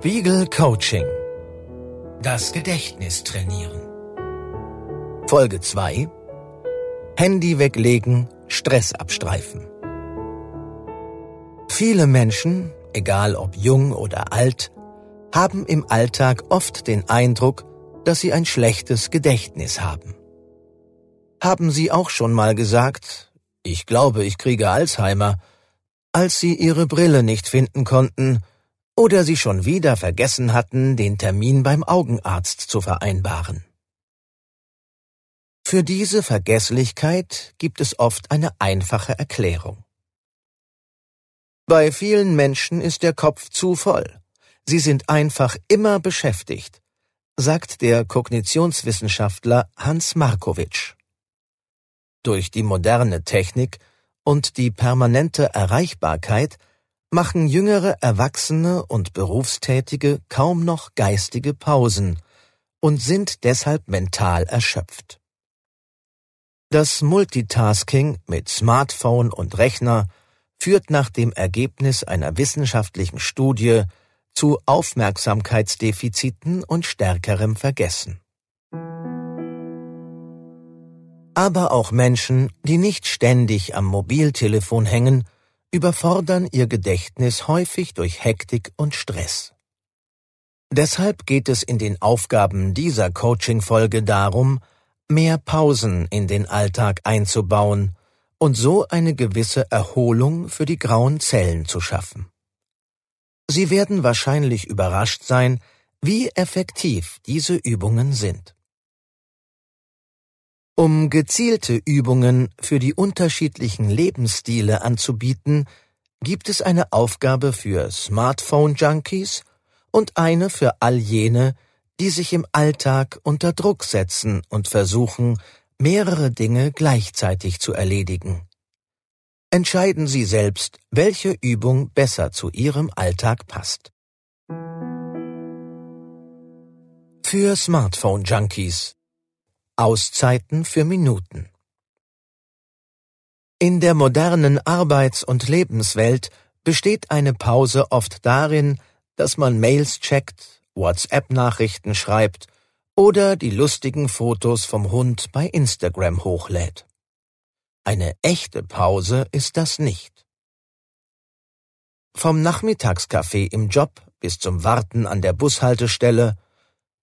Spiegel Coaching. Das Gedächtnis trainieren. Folge 2. Handy weglegen, Stress abstreifen. Viele Menschen, egal ob jung oder alt, haben im Alltag oft den Eindruck, dass sie ein schlechtes Gedächtnis haben. Haben Sie auch schon mal gesagt, ich glaube, ich kriege Alzheimer, als Sie Ihre Brille nicht finden konnten oder Sie schon wieder vergessen hatten, den Termin beim Augenarzt zu vereinbaren. Für diese Vergesslichkeit gibt es oft eine einfache Erklärung. Bei vielen Menschen ist der Kopf zu voll. Sie sind einfach immer beschäftigt, sagt der Kognitionswissenschaftler Hans Markowitsch. Durch die moderne Technik und die permanente Erreichbarkeit machen jüngere Erwachsene und Berufstätige kaum noch geistige Pausen und sind deshalb mental erschöpft. Das Multitasking mit Smartphone und Rechner führt nach dem Ergebnis einer wissenschaftlichen Studie zu Aufmerksamkeitsdefiziten und stärkerem Vergessen. Aber auch Menschen, die nicht ständig am Mobiltelefon hängen, überfordern ihr Gedächtnis häufig durch Hektik und Stress. Deshalb geht es in den Aufgaben dieser Coaching-Folge darum, mehr Pausen in den Alltag einzubauen und so eine gewisse Erholung für die grauen Zellen zu schaffen. Sie werden wahrscheinlich überrascht sein, wie effektiv diese Übungen sind. Um gezielte Übungen für die unterschiedlichen Lebensstile anzubieten, gibt es eine Aufgabe für Smartphone-Junkies und eine für all jene, die sich im Alltag unter Druck setzen und versuchen, mehrere Dinge gleichzeitig zu erledigen. Entscheiden Sie selbst, welche Übung besser zu Ihrem Alltag passt. Für Smartphone-Junkies Auszeiten für Minuten. In der modernen Arbeits- und Lebenswelt besteht eine Pause oft darin, dass man Mails checkt, WhatsApp-Nachrichten schreibt oder die lustigen Fotos vom Hund bei Instagram hochlädt. Eine echte Pause ist das nicht. Vom Nachmittagskaffee im Job bis zum Warten an der Bushaltestelle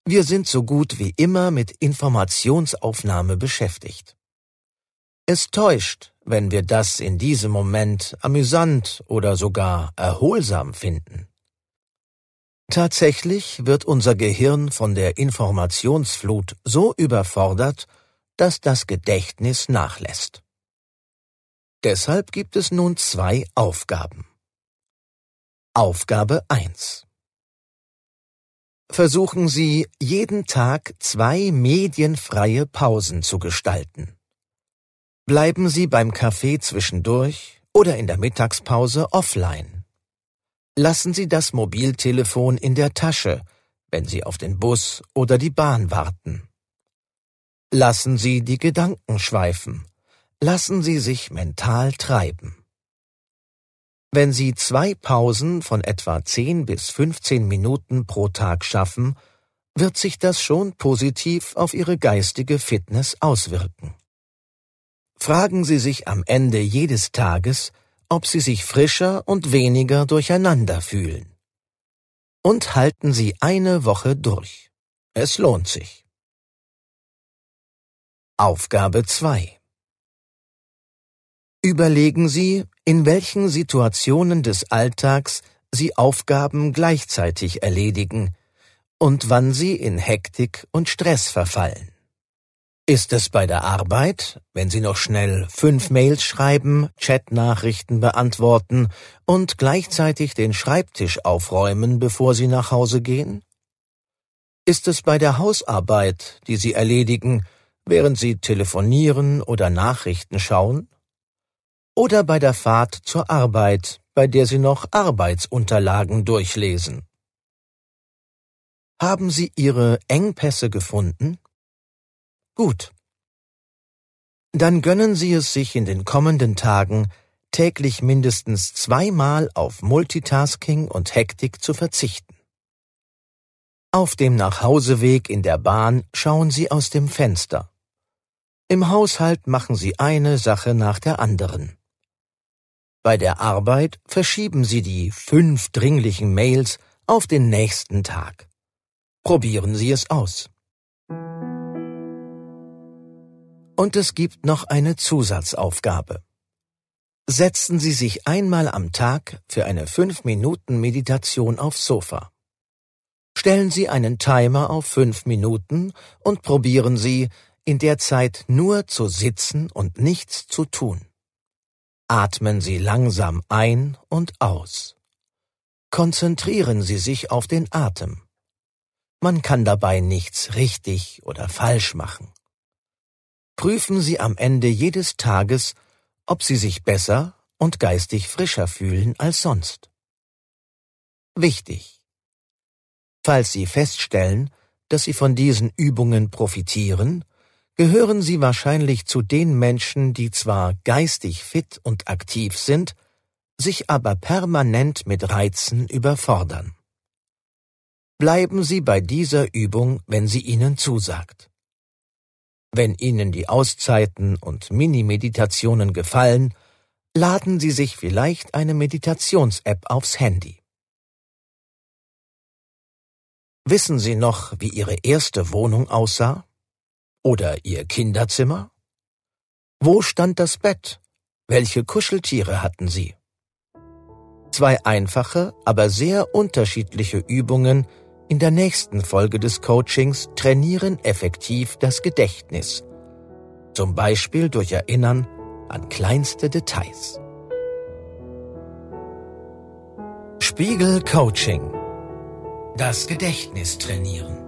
wir sind so gut wie immer mit Informationsaufnahme beschäftigt. Es täuscht, wenn wir das in diesem Moment amüsant oder sogar erholsam finden. Tatsächlich wird unser Gehirn von der Informationsflut so überfordert, dass das Gedächtnis nachlässt. Deshalb gibt es nun zwei Aufgaben. Aufgabe 1 versuchen Sie jeden Tag zwei medienfreie Pausen zu gestalten. Bleiben Sie beim Kaffee zwischendurch oder in der Mittagspause offline. Lassen Sie das Mobiltelefon in der Tasche, wenn Sie auf den Bus oder die Bahn warten. Lassen Sie die Gedanken schweifen. Lassen Sie sich mental treiben. Wenn Sie zwei Pausen von etwa 10 bis 15 Minuten pro Tag schaffen, wird sich das schon positiv auf Ihre geistige Fitness auswirken. Fragen Sie sich am Ende jedes Tages, ob Sie sich frischer und weniger durcheinander fühlen. Und halten Sie eine Woche durch. Es lohnt sich. Aufgabe 2 Überlegen Sie, in welchen Situationen des Alltags Sie Aufgaben gleichzeitig erledigen und wann Sie in Hektik und Stress verfallen. Ist es bei der Arbeit, wenn Sie noch schnell fünf Mails schreiben, Chatnachrichten beantworten und gleichzeitig den Schreibtisch aufräumen, bevor Sie nach Hause gehen? Ist es bei der Hausarbeit, die Sie erledigen, während Sie telefonieren oder Nachrichten schauen? Oder bei der Fahrt zur Arbeit, bei der Sie noch Arbeitsunterlagen durchlesen. Haben Sie Ihre Engpässe gefunden? Gut. Dann gönnen Sie es sich in den kommenden Tagen, täglich mindestens zweimal auf Multitasking und Hektik zu verzichten. Auf dem Nachhauseweg in der Bahn schauen Sie aus dem Fenster. Im Haushalt machen Sie eine Sache nach der anderen. Bei der Arbeit verschieben Sie die fünf dringlichen Mails auf den nächsten Tag. Probieren Sie es aus. Und es gibt noch eine Zusatzaufgabe. Setzen Sie sich einmal am Tag für eine 5-Minuten-Meditation aufs Sofa. Stellen Sie einen Timer auf 5 Minuten und probieren Sie, in der Zeit nur zu sitzen und nichts zu tun. Atmen Sie langsam ein und aus. Konzentrieren Sie sich auf den Atem. Man kann dabei nichts richtig oder falsch machen. Prüfen Sie am Ende jedes Tages, ob Sie sich besser und geistig frischer fühlen als sonst. Wichtig. Falls Sie feststellen, dass Sie von diesen Übungen profitieren, gehören Sie wahrscheinlich zu den Menschen, die zwar geistig fit und aktiv sind, sich aber permanent mit Reizen überfordern. Bleiben Sie bei dieser Übung, wenn sie Ihnen zusagt. Wenn Ihnen die Auszeiten und Mini-Meditationen gefallen, laden Sie sich vielleicht eine Meditations-App aufs Handy. Wissen Sie noch, wie Ihre erste Wohnung aussah? Oder Ihr Kinderzimmer? Wo stand das Bett? Welche Kuscheltiere hatten Sie? Zwei einfache, aber sehr unterschiedliche Übungen in der nächsten Folge des Coachings trainieren effektiv das Gedächtnis. Zum Beispiel durch Erinnern an kleinste Details. Spiegel Coaching. Das Gedächtnis trainieren.